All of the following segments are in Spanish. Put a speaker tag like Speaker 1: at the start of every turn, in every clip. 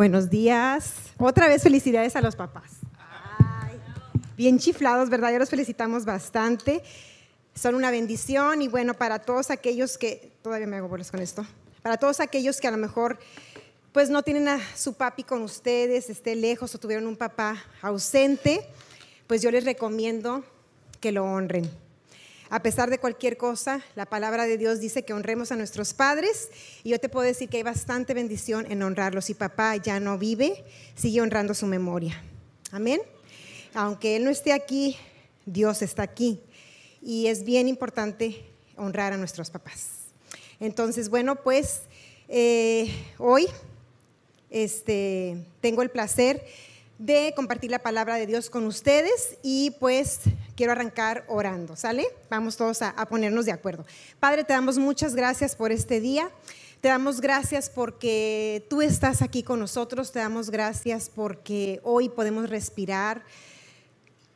Speaker 1: Buenos días. Otra vez felicidades a los papás. bien chiflados, ¿verdad? Ya los felicitamos bastante. Son una bendición y bueno, para todos aquellos que, todavía me hago bolas con esto, para todos aquellos que a lo mejor pues no tienen a su papi con ustedes, esté lejos o tuvieron un papá ausente, pues yo les recomiendo que lo honren. A pesar de cualquier cosa, la palabra de Dios dice que honremos a nuestros padres y yo te puedo decir que hay bastante bendición en honrarlos. Si papá ya no vive, sigue honrando su memoria. Amén. Aunque Él no esté aquí, Dios está aquí. Y es bien importante honrar a nuestros papás. Entonces, bueno, pues eh, hoy este, tengo el placer de compartir la palabra de Dios con ustedes y pues quiero arrancar orando, ¿sale? Vamos todos a, ponernos de acuerdo. Padre, te damos muchas gracias por este día. Te damos gracias porque tú estás aquí con nosotros. Te damos gracias porque hoy podemos respirar.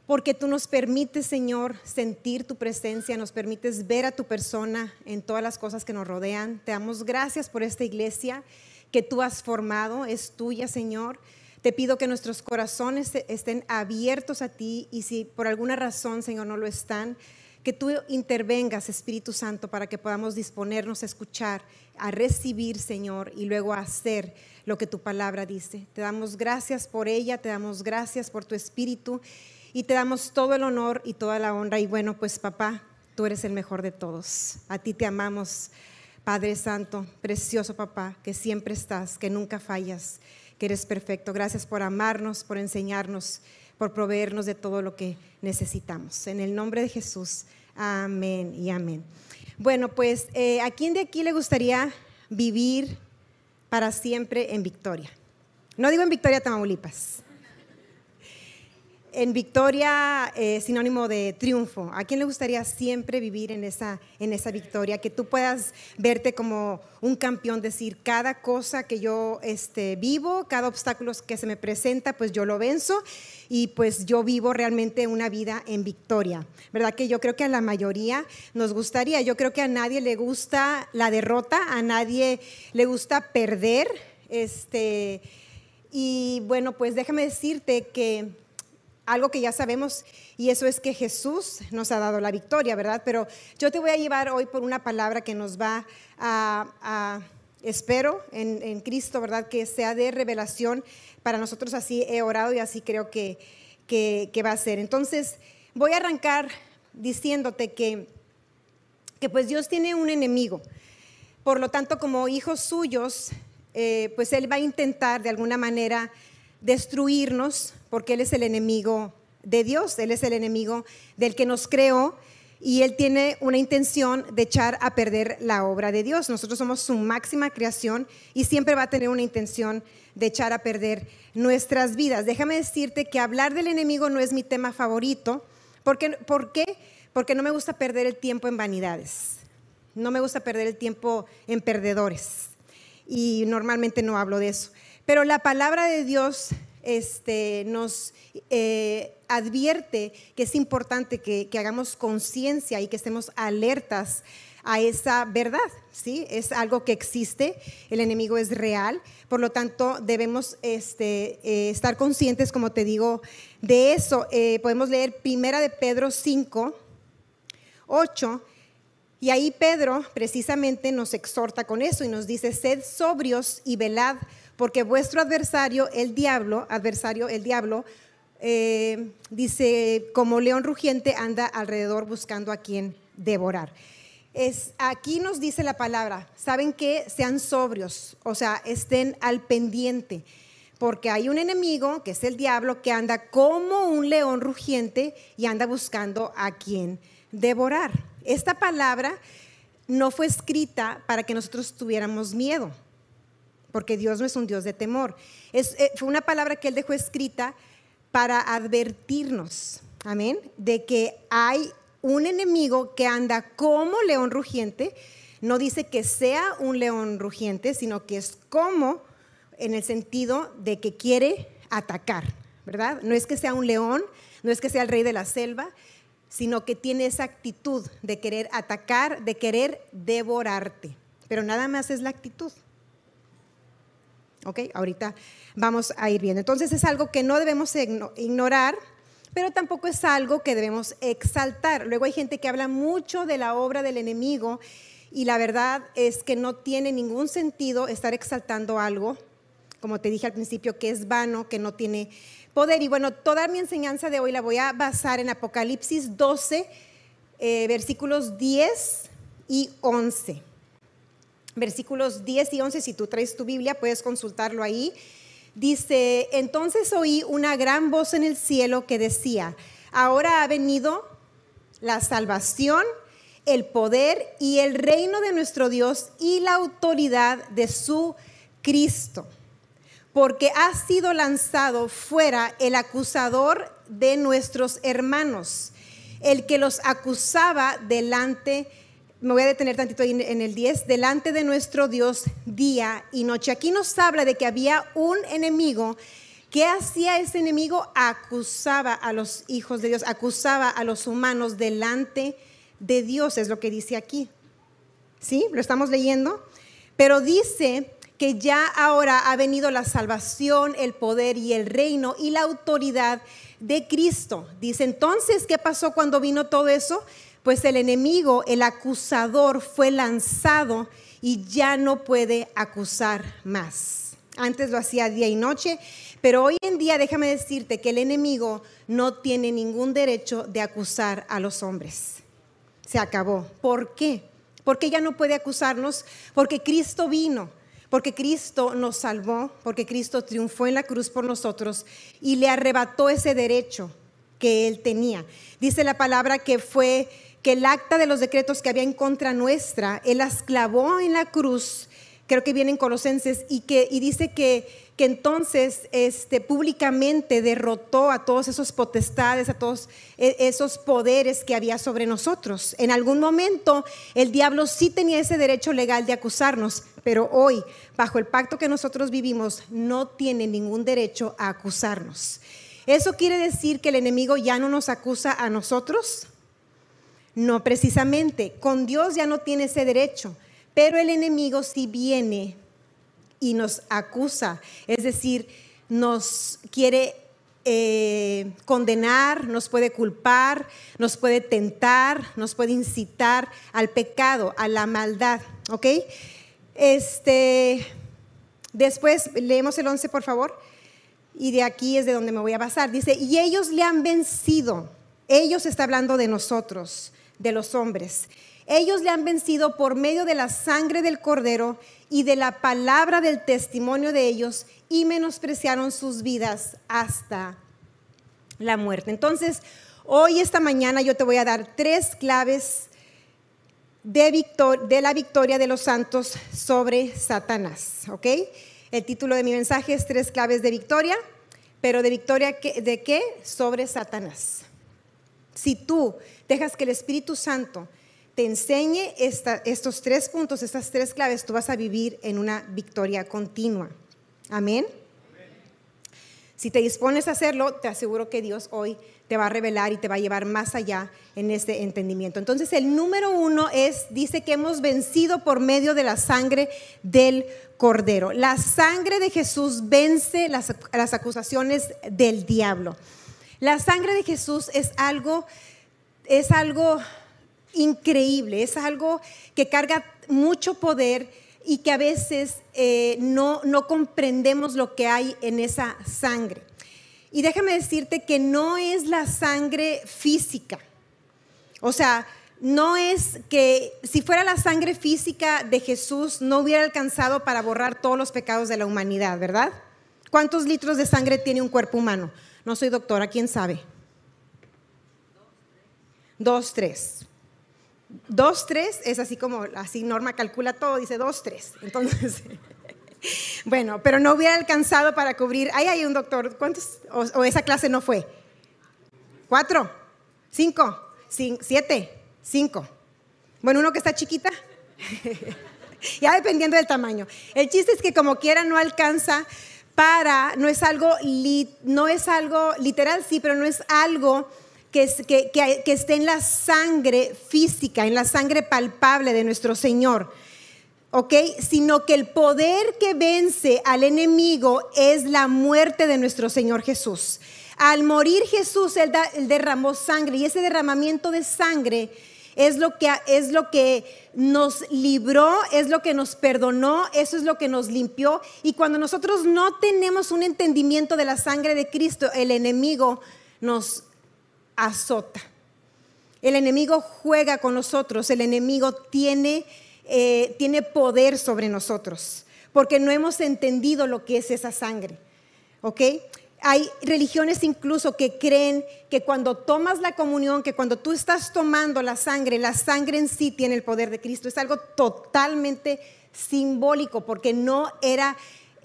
Speaker 1: Porque tú nos permites, Señor, sentir tu presencia, nos permites ver a tu persona en todas las cosas que nos rodean. Te damos gracias por esta iglesia que tú has formado, es tuya, Señor. Te pido que nuestros corazones estén abiertos a ti y si por alguna razón, Señor, no lo están, que tú intervengas, Espíritu Santo, para que podamos disponernos a escuchar, a recibir, Señor, y luego a hacer lo que tu palabra dice. Te damos gracias por ella, te damos gracias por tu Espíritu y te damos todo el honor y toda la honra. Y bueno, pues papá, tú eres el mejor de todos. A ti te amamos, Padre Santo, precioso papá, que siempre estás, que nunca fallas eres perfecto. Gracias por amarnos, por enseñarnos, por proveernos de todo lo que necesitamos. En el nombre de Jesús, amén y amén. Bueno, pues, eh, ¿a quién de aquí le gustaría vivir para siempre en Victoria? No digo en Victoria, Tamaulipas en victoria eh, sinónimo de triunfo. ¿A quién le gustaría siempre vivir en esa, en esa victoria? Que tú puedas verte como un campeón, decir, cada cosa que yo este, vivo, cada obstáculo que se me presenta, pues yo lo venzo y pues yo vivo realmente una vida en victoria. ¿Verdad? Que yo creo que a la mayoría nos gustaría. Yo creo que a nadie le gusta la derrota, a nadie le gusta perder. Este, y bueno, pues déjame decirte que algo que ya sabemos y eso es que Jesús nos ha dado la victoria, ¿verdad? Pero yo te voy a llevar hoy por una palabra que nos va a, espero en, Cristo, ¿verdad? Que sea de revelación para nosotros, así he orado y así creo que, que, va a ser. Entonces, voy a arrancar diciéndote que, que pues Dios tiene un enemigo. Por lo tanto, como hijos suyos, eh, pues Él va a intentar de alguna manera destruirnos, porque Él es el enemigo de Dios, Él es el enemigo del que nos creó y Él tiene una intención de echar a perder la obra de Dios. Nosotros somos su máxima creación y siempre va a tener una intención de echar a perder nuestras vidas. Déjame decirte que hablar del enemigo no es mi tema favorito. ¿Por qué? ¿Por qué? Porque no me gusta perder el tiempo en vanidades. No me gusta perder el tiempo en perdedores. Y normalmente no hablo de eso. Pero la palabra de Dios este, nos eh, advierte que es importante que, hagamos conciencia y que estemos alertas a esa verdad, ¿sí? Es algo que existe, el enemigo es real, por lo tanto debemos este, eh, estar conscientes, como te digo, de eso. Eh, podemos leer Primera de Pedro 5, 8, y ahí Pedro precisamente nos exhorta con eso y nos dice, sed sobrios y velad porque vuestro adversario, el diablo, adversario, el diablo, eh, dice, como león rugiente anda alrededor buscando a quien devorar. Es, aquí nos dice la palabra, saben que sean sobrios, o sea, estén al pendiente, porque hay un enemigo, que es el diablo, que anda como un león rugiente y anda buscando a quien devorar. Esta palabra no fue escrita para que nosotros tuviéramos miedo porque Dios no es un Dios de temor. Es, eh, fue una palabra que Él dejó escrita para advertirnos, amén, de que hay un enemigo que anda como león rugiente. No dice que sea un león rugiente, sino que es como en el sentido de que quiere atacar, ¿verdad? No es que sea un león, no es que sea el rey de la selva, sino que tiene esa actitud de querer atacar, de querer devorarte. Pero nada más es la actitud. ¿Ok? Ahorita vamos a ir viendo. Entonces es algo que no debemos ignorar, pero tampoco es algo que debemos exaltar. Luego hay gente que habla mucho de la obra del enemigo y la verdad es que no tiene ningún sentido estar exaltando algo, como te dije al principio, que es vano, que no tiene poder. Y bueno, toda mi enseñanza de hoy la voy a basar en Apocalipsis 12, eh, versículos 10 y 11. Versículos 10 y 11, si tú traes tu Biblia, puedes consultarlo ahí. Dice, entonces oí una gran voz en el cielo que decía, ahora ha venido la salvación, el poder y el reino de nuestro Dios y la autoridad de su Cristo, porque ha sido lanzado fuera el acusador de nuestros hermanos, el que los acusaba delante de me voy a detener tantito ahí en el 10, delante de nuestro Dios día y noche. Aquí nos habla de que había un enemigo. ¿Qué hacía ese enemigo? Acusaba a los hijos de Dios, acusaba a los humanos delante de Dios, es lo que dice aquí. ¿Sí? ¿Lo estamos leyendo? Pero dice que ya ahora ha venido la salvación, el poder y el reino y la autoridad de Cristo. Dice entonces, ¿qué pasó cuando vino todo eso? Pues el enemigo, el acusador, fue lanzado y ya no puede acusar más. Antes lo hacía día y noche, pero hoy en día déjame decirte que el enemigo no tiene ningún derecho de acusar a los hombres. Se acabó. ¿Por qué? Porque ya no puede acusarnos, porque Cristo vino, porque Cristo nos salvó, porque Cristo triunfó en la cruz por nosotros y le arrebató ese derecho que él tenía. Dice la palabra que fue que el acta de los decretos que había en contra nuestra, Él las clavó en la cruz, creo que viene en Colosenses, y, que, y dice que, que entonces este, públicamente derrotó a todos esos potestades, a todos e, esos poderes que había sobre nosotros. En algún momento el diablo sí tenía ese derecho legal de acusarnos, pero hoy, bajo el pacto que nosotros vivimos, no tiene ningún derecho a acusarnos. ¿Eso quiere decir que el enemigo ya no nos acusa a nosotros? No, precisamente, con Dios ya no tiene ese derecho, pero el enemigo sí viene y nos acusa, es decir, nos quiere eh, condenar, nos puede culpar, nos puede tentar, nos puede incitar al pecado, a la maldad, ¿ok? Este, después leemos el 11, por favor, y de aquí es de donde me voy a basar. Dice, y ellos le han vencido, ellos está hablando de nosotros de los hombres. Ellos le han vencido por medio de la sangre del cordero y de la palabra del testimonio de ellos y menospreciaron sus vidas hasta la muerte. Entonces, hoy, esta mañana, yo te voy a dar tres claves de, de la victoria de los santos sobre Satanás. ¿Ok? El título de mi mensaje es Tres claves de victoria, pero de victoria de qué? Sobre Satanás. Si tú dejas que el Espíritu Santo te enseñe estos tres puntos, estas tres claves, tú vas a vivir en una victoria continua. Amén. Si te dispones a hacerlo, te aseguro que Dios hoy te va a revelar y te va a llevar más allá en este entendimiento. Entonces, el número uno es, dice que hemos vencido por medio de la sangre del Cordero. La sangre de Jesús vence las, las acusaciones del diablo. La sangre de Jesús es algo, es algo increíble, es algo que carga mucho poder y que a veces eh, no, no comprendemos lo que hay en esa sangre. Y déjame decirte que no es la sangre física. O sea, no es que si fuera la sangre física de Jesús no hubiera alcanzado para borrar todos los pecados de la humanidad, ¿verdad? ¿Cuántos litros de sangre tiene un cuerpo humano? No soy doctora, ¿quién sabe? Dos, tres. Dos, tres es así como, así Norma calcula todo, dice dos, tres. Entonces, bueno, pero no hubiera alcanzado para cubrir. Ahí hay un doctor, ¿cuántos? O, esa clase no fue. ¿Cuatro? ¿Cinco? ¿Siete? ¿Cinco? Bueno, uno que está chiquita. ya dependiendo del tamaño. El chiste es que como quiera no alcanza para, no es algo, no es algo literal, sí, pero no es algo que, que, que, esté en la sangre física, en la sangre palpable de nuestro Señor. ¿ok? Sino que el poder que vence al enemigo es la muerte de nuestro Señor Jesús. Al morir Jesús, él, derramó sangre y ese derramamiento de sangre es lo que es lo que nos libró, es lo que nos perdonó, eso es lo que nos limpió y cuando nosotros no tenemos un entendimiento de la sangre de Cristo, el enemigo nos azota. El enemigo juega con nosotros, el enemigo tiene eh, tiene poder sobre nosotros, porque no hemos entendido lo que es esa sangre. ¿Ok? Hay religiones incluso que creen que cuando tomas la comunión, que cuando tú estás tomando la sangre, la sangre en sí tiene el poder de Cristo. Es algo totalmente simbólico porque no era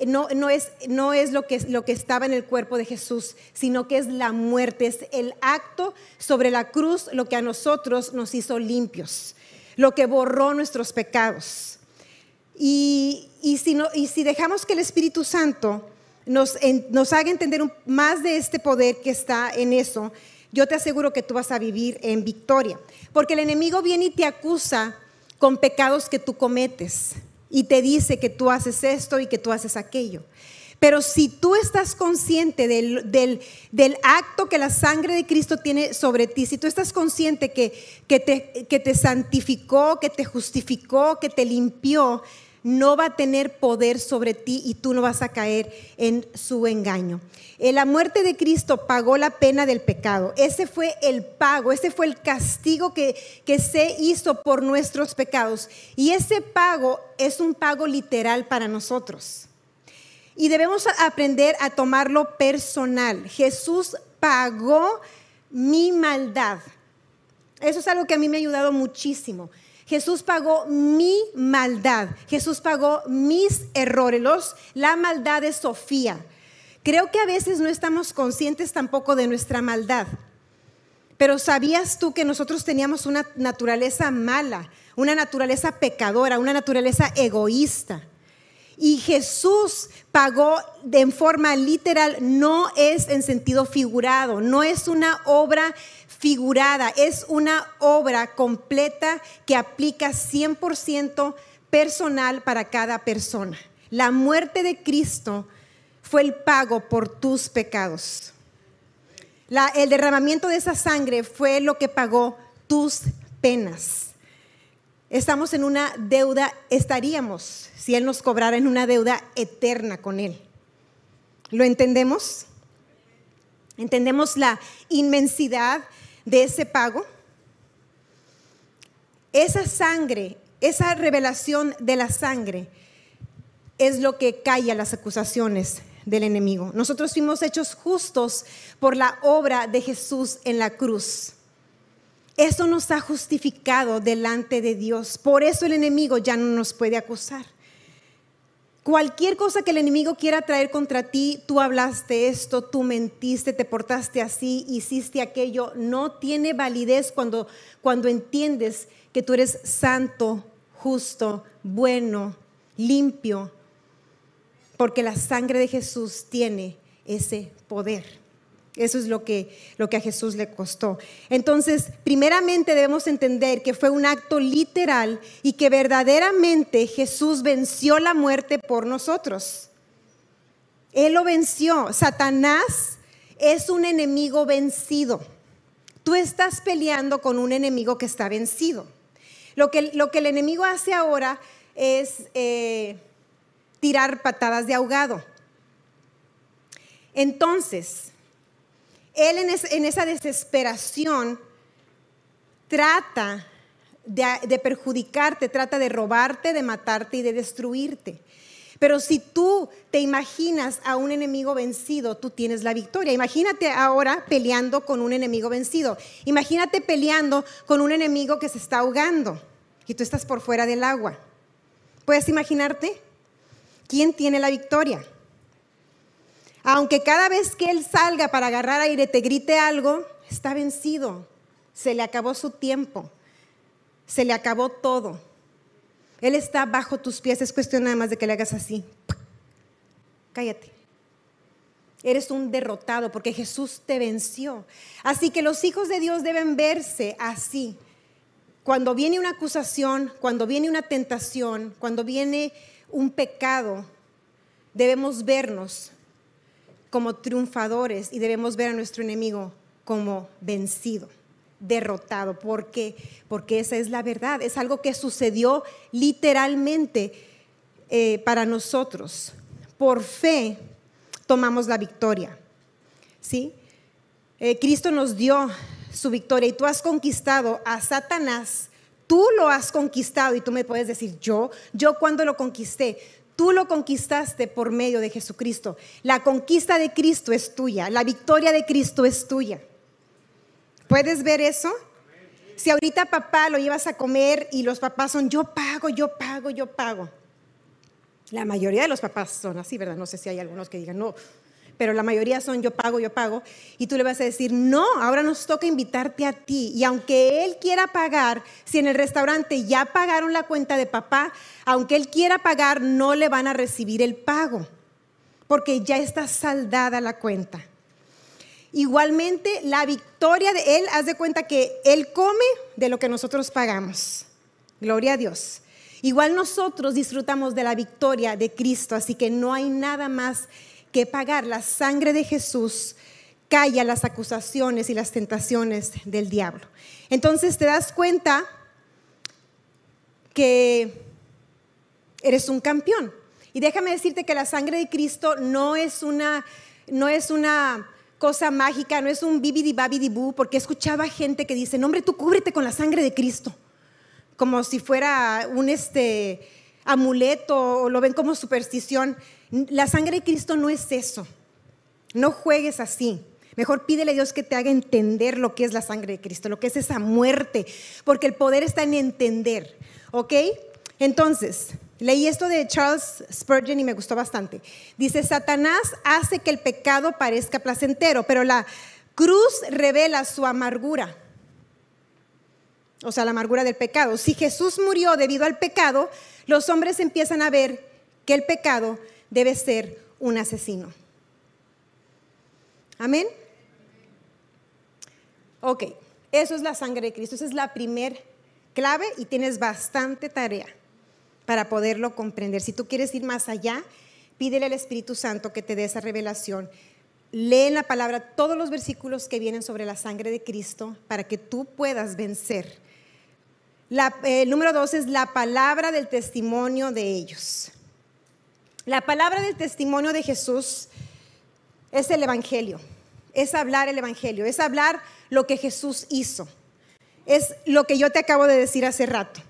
Speaker 1: no, no, es, no es lo que, lo que estaba en el cuerpo de Jesús, sino que es la muerte, es el acto sobre la cruz lo que a nosotros nos hizo limpios lo que borró nuestros pecados. Y, si, no, y si, dejamos que el Espíritu Santo nos, haga entender más de este poder que está en eso, yo te aseguro que tú vas a vivir en victoria. Porque el enemigo viene y te acusa con pecados que tú cometes y te dice que tú haces esto y que tú haces aquello. Pero si tú estás consciente del, acto que la sangre de Cristo tiene sobre ti, si tú estás consciente que, te, que te santificó, que te justificó, que te limpió, no va a tener poder sobre ti y tú no vas a caer en su engaño. En la muerte de Cristo pagó la pena del pecado. Ese fue el pago, ese fue el castigo que, que se hizo por nuestros pecados. Y ese pago es un pago literal para nosotros. Y debemos aprender a tomarlo personal. Jesús pagó mi maldad. Eso es algo que a mí me ha ayudado muchísimo. Jesús pagó mi maldad. Jesús pagó mis errores. la maldad de Sofía. Creo que a veces no estamos conscientes tampoco de nuestra maldad. Pero ¿sabías tú que nosotros teníamos una naturaleza mala, una naturaleza pecadora, una naturaleza egoísta? Y Jesús pagó de forma literal, no es en sentido figurado, no es una obra figurada, es una obra completa que aplica 100% personal para cada persona. La muerte de Cristo fue el pago por tus pecados. el derramamiento de esa sangre fue lo que pagó tus penas. Estamos en una deuda, estaríamos, si Él nos cobrara, en una deuda eterna con Él. ¿Lo entendemos? ¿Entendemos la inmensidad de ese pago? Esa sangre, esa revelación de la sangre es lo que calla las acusaciones del enemigo. Nosotros fuimos hechos justos por la obra de Jesús en la cruz. Eso nos ha justificado delante de Dios. Por eso el enemigo ya no nos puede acusar. Cualquier cosa que el enemigo quiera traer contra ti, tú hablaste esto, tú mentiste, te portaste así, hiciste aquello, no tiene validez cuando, cuando entiendes que tú eres santo, justo, bueno, limpio, porque la sangre de Jesús tiene ese poder. Eso es lo que, lo que a Jesús le costó. Entonces, primeramente debemos entender que fue un acto literal y que verdaderamente Jesús venció la muerte por nosotros. Él lo venció. Satanás es un enemigo vencido. Tú estás peleando con un enemigo que está vencido. Lo que, lo que el enemigo hace ahora es eh, tirar patadas de ahogado. Entonces, él en, esa desesperación trata de, perjudicarte, trata de robarte, de matarte y de destruirte. Pero si tú te imaginas a un enemigo vencido, tú tienes la victoria. Imagínate ahora peleando con un enemigo vencido. Imagínate peleando con un enemigo que se está ahogando y tú estás por fuera del agua. ¿Puedes imaginarte? ¿Quién tiene la victoria? Aunque cada vez que él salga para agarrar aire te grite algo, está vencido. Se le acabó su tiempo. Se le acabó todo. Él está bajo tus pies. Es cuestión nada más de que le hagas así. Cállate. Eres un derrotado porque Jesús te venció. Así que los hijos de Dios deben verse así. cuando viene una acusación, cuando viene una tentación, cuando viene un pecado, debemos vernos como triunfadores y debemos ver a nuestro enemigo como vencido, derrotado, porque porque esa es la verdad, es algo que sucedió literalmente eh, para nosotros. Por fe tomamos la victoria, ¿sí? Eh, Cristo nos dio su victoria y tú has conquistado a Satanás, tú lo has conquistado y tú me puedes decir, yo, yo cuando lo conquisté, tú lo conquistaste por medio de Jesucristo. La conquista de Cristo es tuya, la victoria de Cristo es tuya. ¿Puedes ver eso? Si ahorita papá lo llevas a comer y los papás son yo pago, yo pago, yo pago. La mayoría de los papás son así, ¿verdad? No sé si hay algunos que digan, no, pero la mayoría son yo pago, yo pago, y tú le vas a decir, no, ahora nos toca invitarte a ti. Y aunque él quiera pagar, si en el restaurante ya pagaron la cuenta de papá, aunque él quiera pagar, no le van a recibir el pago, porque ya está saldada la cuenta. Igualmente, la victoria de él, haz de cuenta que él come de lo que nosotros pagamos. Gloria a Dios. Igual nosotros disfrutamos de la victoria de Cristo, así que no hay nada más que pagar. La sangre de Jesús calla las acusaciones y las tentaciones del diablo. Entonces te das cuenta que eres un campeón. Y déjame decirte que la sangre de Cristo no es una, no es una cosa mágica, no es un bibidi babidi boo, porque escuchaba gente que dice, no, hombre, tú cúbrete con la sangre de Cristo, como si fuera un este amuleto o lo ven como superstición. La sangre de Cristo no es eso. No juegues así. Mejor pídele a Dios que te haga entender lo que es la sangre de Cristo, lo que es esa muerte, porque el poder está en entender. ¿Ok? Entonces, leí esto de Charles Spurgeon y me gustó bastante. Dice, Satanás hace que el pecado parezca placentero, pero la cruz revela su amargura. O sea, la amargura del pecado. Si Jesús murió debido al pecado, los hombres empiezan a ver que el pecado debe ser un asesino. Amén. Ok, eso es la sangre de Cristo, esa es la primer clave y tienes bastante tarea para poderlo comprender. Si tú quieres ir más allá, pídele al Espíritu Santo que te dé esa revelación. Lee en la palabra todos los versículos que vienen sobre la sangre de Cristo para que tú puedas vencer. El número dos es la palabra del testimonio de ellos. La palabra del testimonio de Jesús es el Evangelio, es hablar el Evangelio, es hablar lo que Jesús hizo. Es lo que yo te acabo de decir hace rato.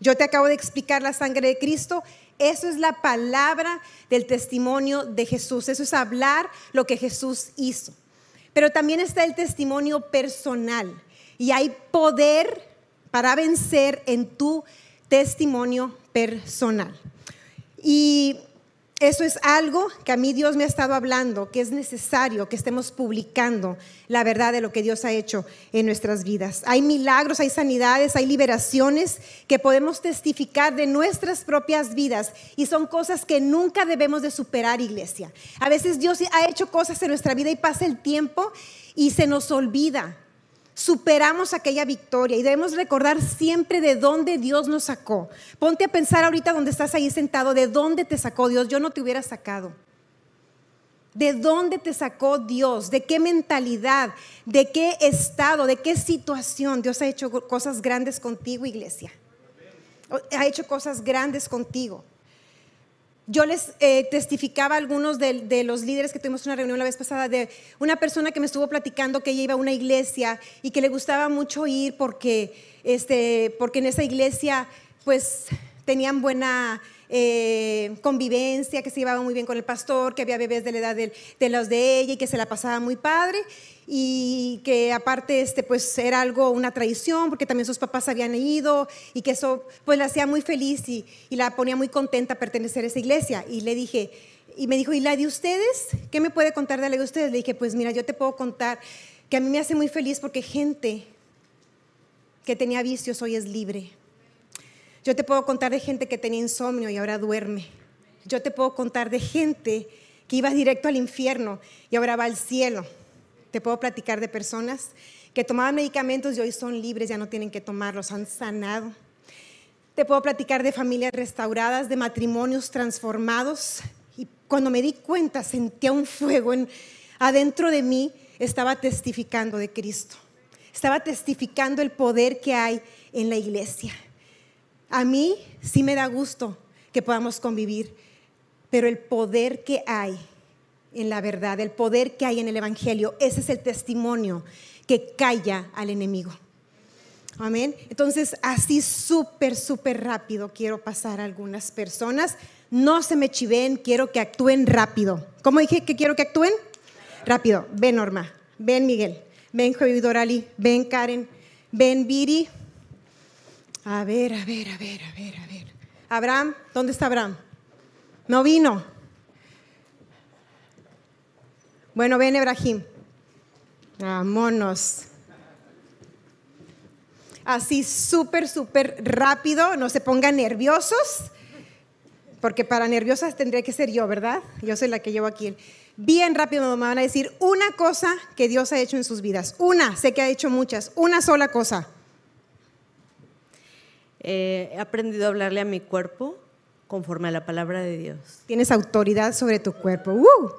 Speaker 1: Yo te acabo de explicar la sangre de Cristo. Eso es la palabra del testimonio de Jesús. Eso es hablar lo que Jesús hizo. Pero también está el testimonio personal. Y hay poder para vencer en tu testimonio personal. Y eso es algo que a mí Dios me ha estado hablando, que es necesario que estemos publicando la verdad de lo que Dios ha hecho en nuestras vidas. Hay milagros, hay sanidades, hay liberaciones que podemos testificar de nuestras propias vidas y son cosas que nunca debemos de superar, iglesia. A veces Dios ha hecho cosas en nuestra vida y pasa el tiempo y se nos olvida superamos aquella victoria y debemos recordar siempre de dónde Dios nos sacó. Ponte a pensar ahorita donde estás ahí sentado, de dónde te sacó Dios. Yo no te hubiera sacado. ¿De dónde te sacó Dios? ¿De qué mentalidad? ¿De qué estado? ¿De qué situación? Dios ha hecho cosas grandes contigo, iglesia. Ha hecho cosas grandes contigo. Yo les eh, testificaba a algunos de, los líderes que tuvimos una reunión la vez pasada de una persona que me estuvo platicando que ella iba a una iglesia y que le gustaba mucho ir porque, este, porque en esa iglesia pues tenían buena eh, convivencia, que se llevaba muy bien con el pastor, que había bebés de la edad de, los de ella y que se la pasaba muy padre. Y que aparte este pues era algo una tradición porque también sus papás habían ido y que eso pues la hacía muy feliz y, la ponía muy contenta pertenecer a esa iglesia. Y le dije y me dijo y la de ustedes qué me puede contar de la de ustedes le dije pues mira yo te puedo contar que a mí me hace muy feliz porque gente que tenía vicios hoy es libre yo te puedo contar de gente que tenía insomnio y ahora duerme yo te puedo contar de gente que iba directo al infierno y ahora va al cielo te puedo platicar de personas que tomaban medicamentos y hoy son libres, ya no tienen que tomarlos, han sanado. Te puedo platicar de familias restauradas, de matrimonios transformados. Y cuando me di cuenta, sentía un fuego en, adentro de mí, estaba testificando de Cristo. Estaba testificando el poder que hay en la iglesia. A mí sí me da gusto que podamos convivir, pero el poder que hay en la verdad, el poder que hay en el Evangelio, ese es el testimonio que calla al enemigo. Amén. Entonces, así súper, súper rápido quiero pasar a algunas personas. No se me chiven, quiero que actúen rápido. ¿Cómo dije que quiero que actúen? Rápido. Ven, Norma. Ven, Miguel. Ven, Joey Dorali. Ven, Karen. Ven, Viri. A ver, a ver, a ver, a ver, a ver. Abraham, ¿dónde está Abraham? No vino. Bueno, ven, Ebrahim. Vámonos. Así súper, súper rápido, no se pongan nerviosos, porque para nerviosas tendría que ser yo, ¿verdad? Yo soy la que llevo aquí. Bien rápido me van a decir una cosa que Dios ha hecho en sus vidas. Una, sé que ha hecho muchas, una sola cosa.
Speaker 2: Eh, he aprendido a hablarle a mi cuerpo conforme a la palabra de Dios.
Speaker 1: Tienes autoridad sobre tu cuerpo. ¡Uh!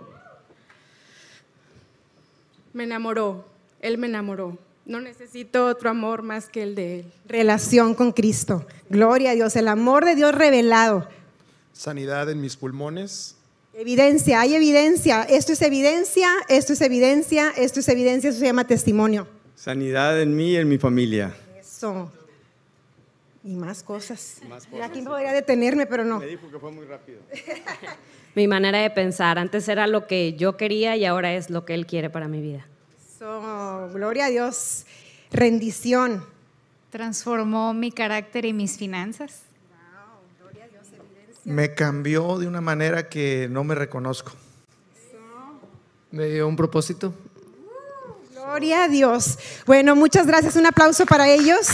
Speaker 3: Me enamoró, Él me enamoró. No necesito otro amor más que el de Él.
Speaker 1: Relación con Cristo. Gloria a Dios, el amor de Dios revelado.
Speaker 4: Sanidad en mis pulmones.
Speaker 1: Evidencia, hay evidencia. Esto es evidencia, esto es evidencia, esto es evidencia, eso se llama testimonio.
Speaker 5: Sanidad en mí y en mi familia.
Speaker 1: Eso. Y más cosas. Aquí podría detenerme, pero no.
Speaker 5: Me dijo que fue muy rápido.
Speaker 2: Mi manera de pensar, antes era lo que yo quería y ahora es lo que Él quiere para mi vida.
Speaker 1: Eso, gloria a Dios. Rendición.
Speaker 6: Transformó mi carácter y mis finanzas.
Speaker 7: Me cambió de una manera que no me reconozco.
Speaker 8: Me dio un propósito.
Speaker 1: Gloria a Dios. Bueno, muchas gracias. Un aplauso para ellos.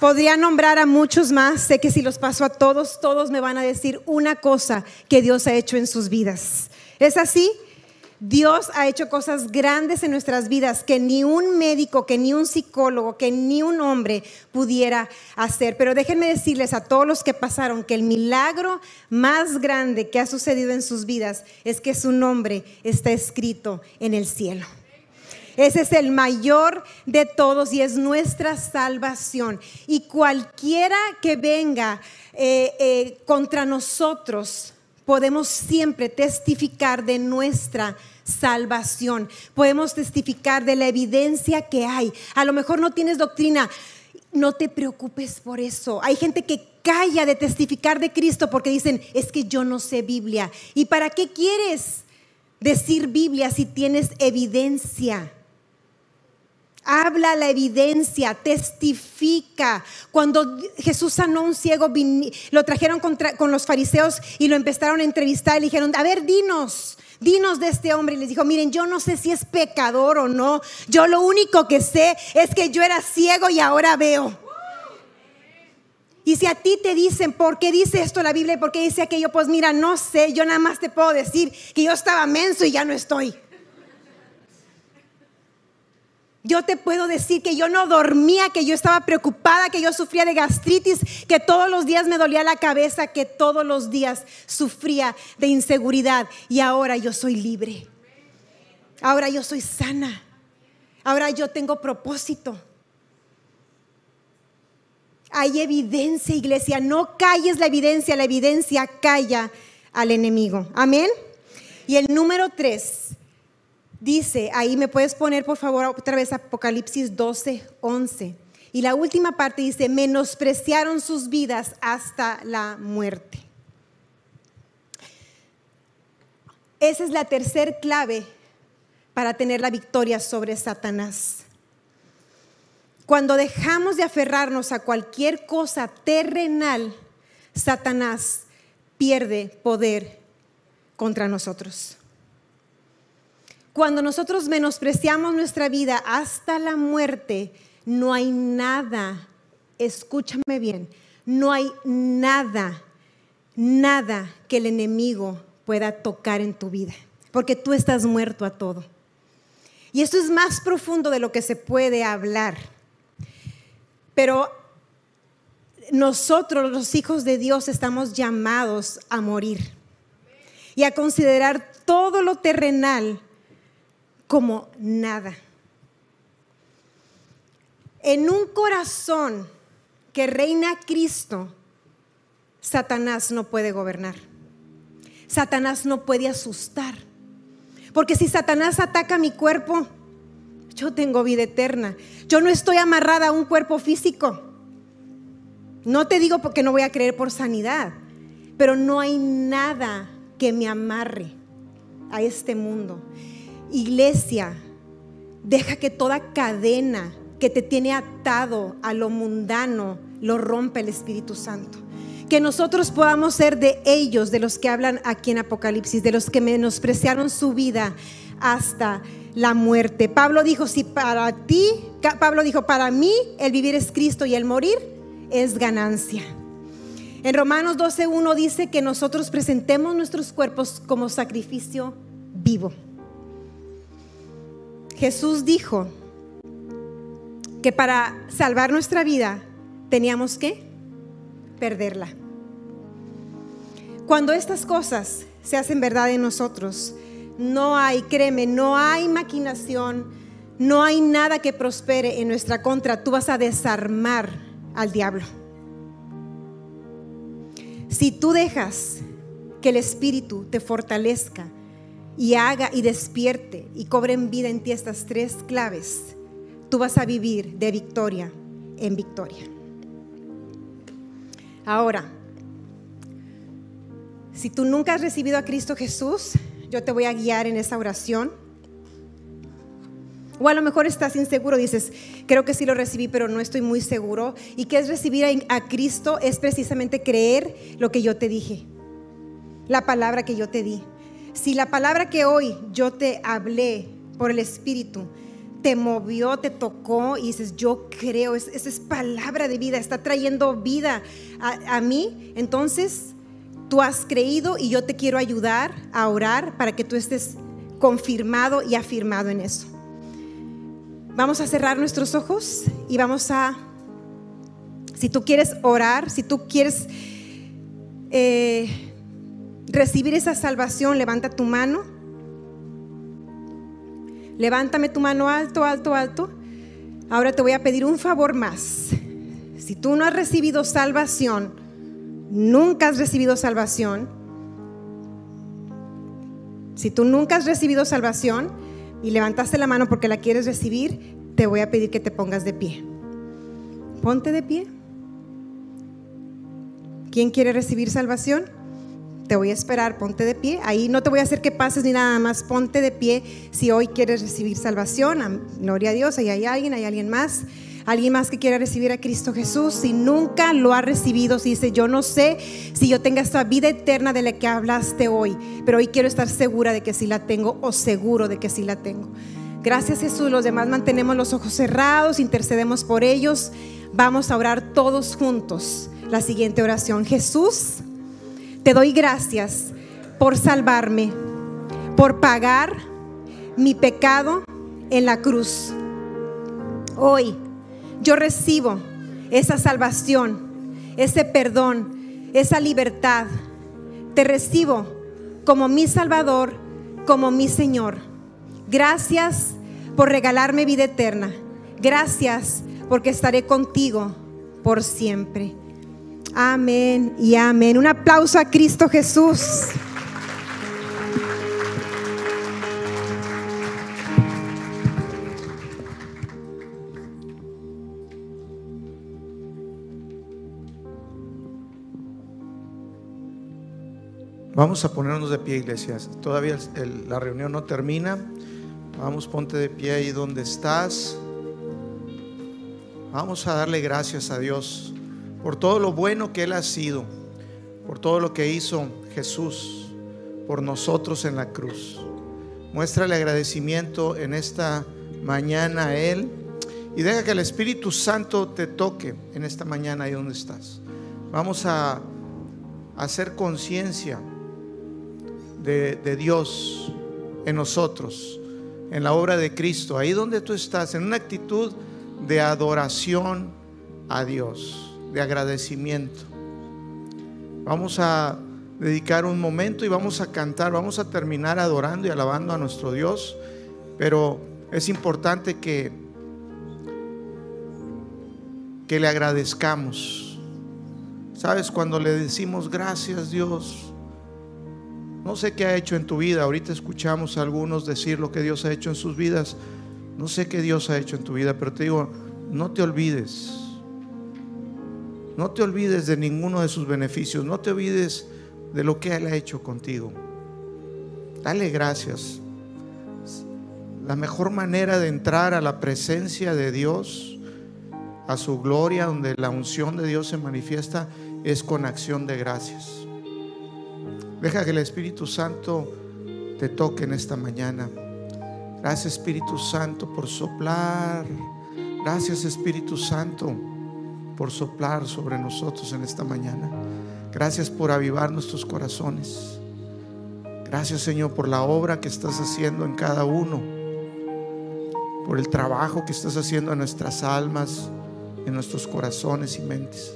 Speaker 1: Podría nombrar a muchos más. Sé que si los paso a todos, todos me van a decir una cosa que Dios ha hecho en sus vidas. ¿Es así? Dios ha hecho cosas grandes en nuestras vidas que ni un médico, que ni un psicólogo, que ni un hombre pudiera hacer. Pero déjenme decirles a todos los que pasaron que el milagro más grande que ha sucedido en sus vidas es que su nombre está escrito en el cielo. Ese es el mayor de todos y es nuestra salvación. Y cualquiera que venga eh, eh, contra nosotros, podemos siempre testificar de nuestra salvación. Podemos testificar de la evidencia que hay. A lo mejor no tienes doctrina. No te preocupes por eso. Hay gente que calla de testificar de Cristo porque dicen, es que yo no sé Biblia. ¿Y para qué quieres decir Biblia si tienes evidencia? Habla la evidencia, testifica. Cuando Jesús sanó a un ciego, lo trajeron con los fariseos y lo empezaron a entrevistar y le dijeron, a ver, dinos, dinos de este hombre. Y les dijo, miren, yo no sé si es pecador o no. Yo lo único que sé es que yo era ciego y ahora veo. Y si a ti te dicen, ¿por qué dice esto la Biblia y por qué dice aquello? Pues mira, no sé, yo nada más te puedo decir que yo estaba menso y ya no estoy. Yo te puedo decir que yo no dormía, que yo estaba preocupada, que yo sufría de gastritis, que todos los días me dolía la cabeza, que todos los días sufría de inseguridad. Y ahora yo soy libre. Ahora yo soy sana. Ahora yo tengo propósito. Hay evidencia, iglesia. No calles la evidencia, la evidencia calla al enemigo. Amén. Y el número tres Dice, ahí me puedes poner por favor otra vez Apocalipsis 12, 11. Y la última parte dice, menospreciaron sus vidas hasta la muerte. Esa es la tercer clave para tener la victoria sobre Satanás. Cuando dejamos de aferrarnos a cualquier cosa terrenal, Satanás pierde poder contra nosotros. Cuando nosotros menospreciamos nuestra vida hasta la muerte, no hay nada, escúchame bien, no hay nada, nada que el enemigo pueda tocar en tu vida. porque tú estás muerto a todo. Y esto es más profundo de lo que se puede hablar. Pero nosotros, los hijos de Dios, estamos llamados a morir y a considerar todo lo terrenal como nada. En un corazón que reina Cristo, Satanás no puede gobernar. Satanás no puede asustar. Porque si Satanás ataca mi cuerpo, yo tengo vida eterna. Yo no estoy amarrada a un cuerpo físico. No te digo porque no voy a creer por sanidad, pero no hay nada que me amarre a este mundo. Iglesia, deja que toda cadena que te tiene atado a lo mundano lo rompa el Espíritu Santo. Que nosotros podamos ser de ellos, de los que hablan aquí en Apocalipsis, de los que menospreciaron su vida hasta la muerte. Pablo dijo, si para ti, Pablo dijo, para mí el vivir es Cristo y el morir es ganancia. En Romanos 12.1 dice que nosotros presentemos nuestros cuerpos como sacrificio vivo. Jesús dijo que para salvar nuestra vida teníamos que perderla. Cuando estas cosas se hacen verdad en nosotros, no hay, créeme, no hay maquinación, no hay nada que prospere en nuestra contra. Tú vas a desarmar al diablo. Si tú dejas que el Espíritu te fortalezca y haga y despierte y cobre en vida en ti estas tres claves, tú vas a vivir de victoria en victoria. Ahora, si tú nunca has recibido a Cristo Jesús, yo te voy a guiar en esa oración o a lo mejor estás inseguro, dices, creo que sí lo recibí, pero no estoy muy seguro. ¿Y qué es recibir a, Cristo? Es precisamente creer lo que yo te dije, la palabra que yo te di. Si la palabra que hoy yo te hablé por el Espíritu te movió, te tocó y dices, yo creo, esa es palabra de vida, está trayendo vida a, a mí, entonces tú has creído y yo te quiero ayudar a orar para que tú estés confirmado y afirmado en eso. Vamos a cerrar nuestros ojos y vamos a, si tú quieres orar, si tú quieres eh, recibir esa salvación, levanta tu mano. Levántame tu mano alto, alto, alto. Ahora te voy a pedir un favor más. Si tú no has recibido salvación, nunca has recibido salvación, si tú nunca has recibido salvación, y levantaste la mano porque la quieres recibir, te voy a pedir que te pongas de pie. Ponte de pie. ¿Quién quiere recibir salvación? Te voy a esperar, ponte de pie. Ahí no te voy a hacer que pases ni nada más. Ponte de pie si hoy quieres recibir salvación. Gloria a Dios, ahí hay alguien, hay alguien más. Alguien más que quiera recibir a Cristo Jesús, si nunca lo ha recibido, si dice, yo no sé si yo tenga esta vida eterna de la que hablaste hoy, pero hoy quiero estar segura de que sí la tengo o seguro de que sí la tengo. Gracias Jesús, los demás mantenemos los ojos cerrados, intercedemos por ellos. Vamos a orar todos juntos la siguiente oración. Jesús, te doy gracias por salvarme, por pagar mi pecado en la cruz. Hoy yo recibo esa salvación, ese perdón, esa libertad. Te recibo como mi Salvador, como mi Señor. Gracias por regalarme vida eterna. Gracias porque estaré contigo por siempre. Amén y amén. Un aplauso a Cristo Jesús.
Speaker 7: Vamos a ponernos de pie, iglesias. Todavía la reunión no termina. Vamos, ponte de pie ahí donde estás. Vamos a darle gracias a Dios por todo lo bueno que Él ha sido, por todo lo que hizo Jesús por nosotros en la cruz. Muéstrale agradecimiento en esta mañana a Él y deja que el Espíritu Santo te toque en esta mañana ahí donde estás. Vamos a hacer conciencia de, Dios en nosotros, en la obra de Cristo, ahí donde tú estás, en una actitud de adoración a Dios, de agradecimiento. Vamos a dedicar un momento y vamos a cantar, vamos a terminar adorando y alabando a nuestro Dios, pero es importante que que le agradezcamos. ¿Sabes? Cuando le decimos gracias Dios, no sé qué ha hecho en tu vida, ahorita escuchamos a algunos decir lo que Dios ha hecho en sus vidas, no sé qué Dios ha hecho en tu vida, pero te digo, no te olvides, no te olvides de ninguno de sus beneficios, no te olvides de lo que Él ha hecho contigo. Dale gracias. La mejor manera de entrar a la presencia de Dios, a su gloria, donde la unción de Dios se manifiesta, es con acción de gracias. Deja que el Espíritu Santo te toque en esta mañana. Gracias Espíritu Santo por soplar. Gracias Espíritu Santo por soplar sobre nosotros en esta mañana. Gracias por avivar nuestros corazones. Gracias Señor por la obra que estás haciendo en cada uno. Por el trabajo que estás haciendo en nuestras almas, en nuestros corazones y mentes.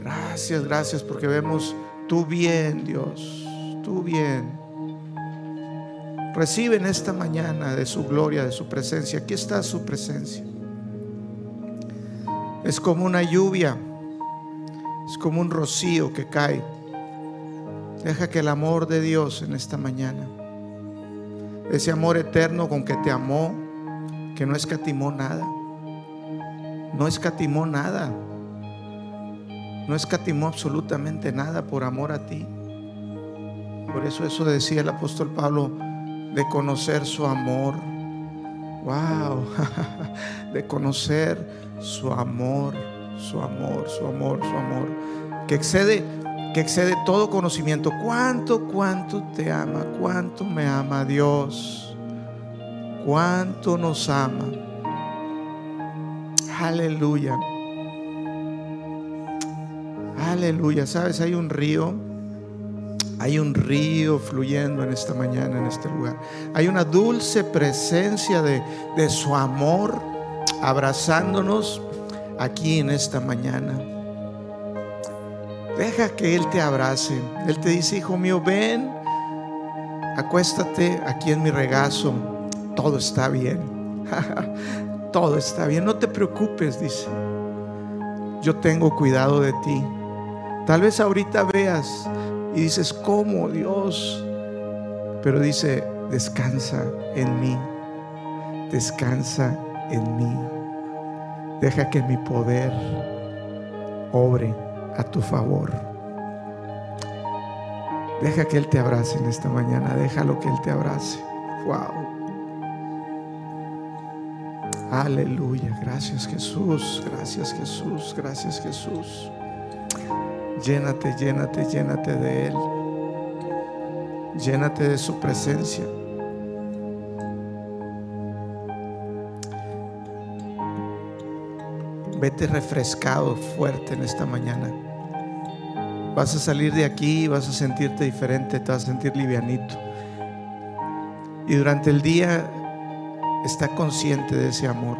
Speaker 7: Gracias, gracias porque vemos tu bien, Dios, tu bien. Recibe en esta mañana de su gloria, de su presencia. Aquí está su presencia. Es como una lluvia, es como un rocío que cae. Deja que el amor de Dios en esta mañana, ese amor eterno con que te amó, que no escatimó nada, no escatimó nada, no escatimó absolutamente nada por amor a ti. Por eso eso decía el apóstol Pablo, de conocer su amor. Wow, de conocer su amor, su amor, su amor, su amor, que excede que excede todo conocimiento. Cuánto, cuánto te ama, cuánto me ama Dios. Cuánto nos ama. Aleluya. Aleluya. ¿Sabes? Hay un río. Hay un río fluyendo en esta mañana, en este lugar. Hay una dulce presencia de, de su amor abrazándonos aquí en esta mañana. Deja que Él te abrace. Él te dice, hijo mío, ven, acuéstate aquí en mi regazo. Todo está bien. Todo está bien. No te preocupes, dice. Yo tengo cuidado de ti. Tal vez ahorita veas y dices, ¿cómo Dios? Pero dice, descansa en mí. Descansa en mí. Deja que mi poder obre a tu favor. Deja que Él te abrace en esta mañana. Déjalo que Él te abrace. Wow. Aleluya. Gracias Jesús. Gracias Jesús. Gracias Jesús. Llénate, llénate, llénate de Él. Llénate de su presencia. Vete refrescado, fuerte en esta mañana. Vas a salir de aquí, vas a sentirte diferente, te vas a sentir livianito. Y durante el día está consciente de ese amor.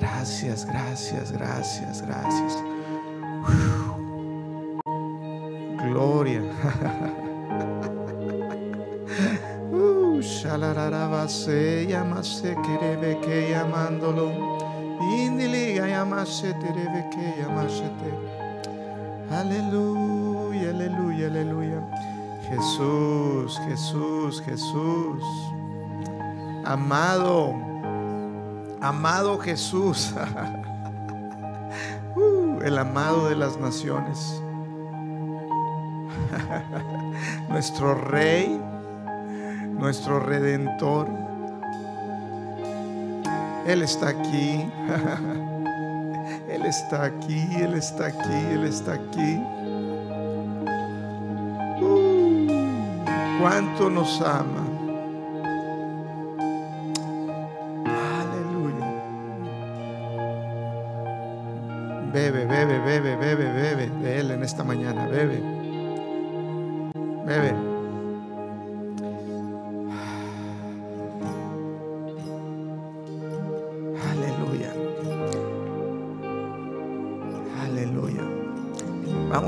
Speaker 7: Gracias, gracias, gracias, gracias. Gloria. shalararabase, llamase, querebe que llamándolo. Indiliga, llamase, terebe que llamásete. Aleluya, aleluya, aleluya. Jesús, Jesús, Jesús. Amado, amado Jesús. Uh, el amado de las naciones. Nuestro Rey, nuestro Redentor. Él está aquí. Él está aquí, Él está aquí, Él está aquí. cuánto nos ama. Aleluya. Bebe, bebe, bebe. Bebe.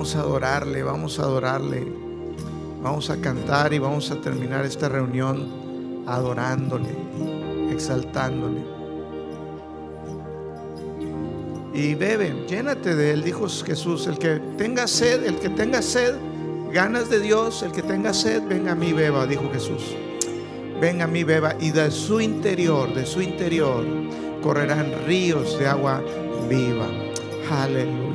Speaker 7: Vamos a adorarle, vamos a adorarle. Vamos a cantar y vamos a terminar esta reunión adorándole, exaltándole. Y bebe, llénate de él, dijo Jesús. El que tenga sed, el que tenga sed, ganas de Dios, el que tenga sed, venga a mí, beba, dijo Jesús. Venga a mí, beba, y de su interior, de su interior, correrán ríos de agua viva. Aleluya.